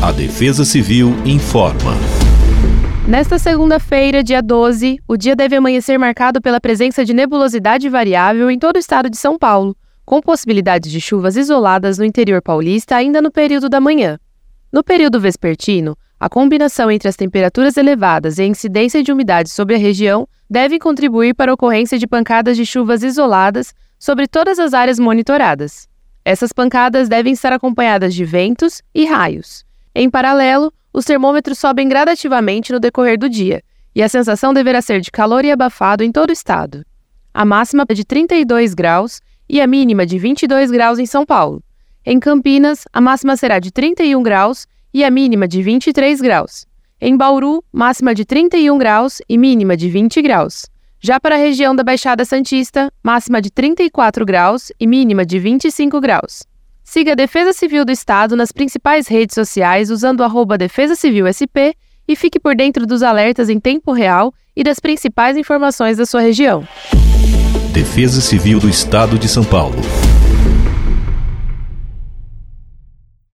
A Defesa Civil informa. Nesta segunda-feira, dia 12, o dia deve amanhecer marcado pela presença de nebulosidade variável em todo o estado de São Paulo, com possibilidade de chuvas isoladas no interior paulista ainda no período da manhã. No período vespertino, a combinação entre as temperaturas elevadas e a incidência de umidade sobre a região deve contribuir para a ocorrência de pancadas de chuvas isoladas sobre todas as áreas monitoradas. Essas pancadas devem estar acompanhadas de ventos e raios. Em paralelo, os termômetros sobem gradativamente no decorrer do dia, e a sensação deverá ser de calor e abafado em todo o estado. A máxima é de 32 graus e a mínima de 22 graus em São Paulo. Em Campinas, a máxima será de 31 graus e a mínima de 23 graus. Em Bauru, máxima de 31 graus e mínima de 20 graus. Já para a região da Baixada Santista, máxima de 34 graus e mínima de 25 graus. Siga a Defesa Civil do Estado nas principais redes sociais usando o Defesa Civil SP e fique por dentro dos alertas em tempo real e das principais informações da sua região. Defesa Civil do Estado de São Paulo.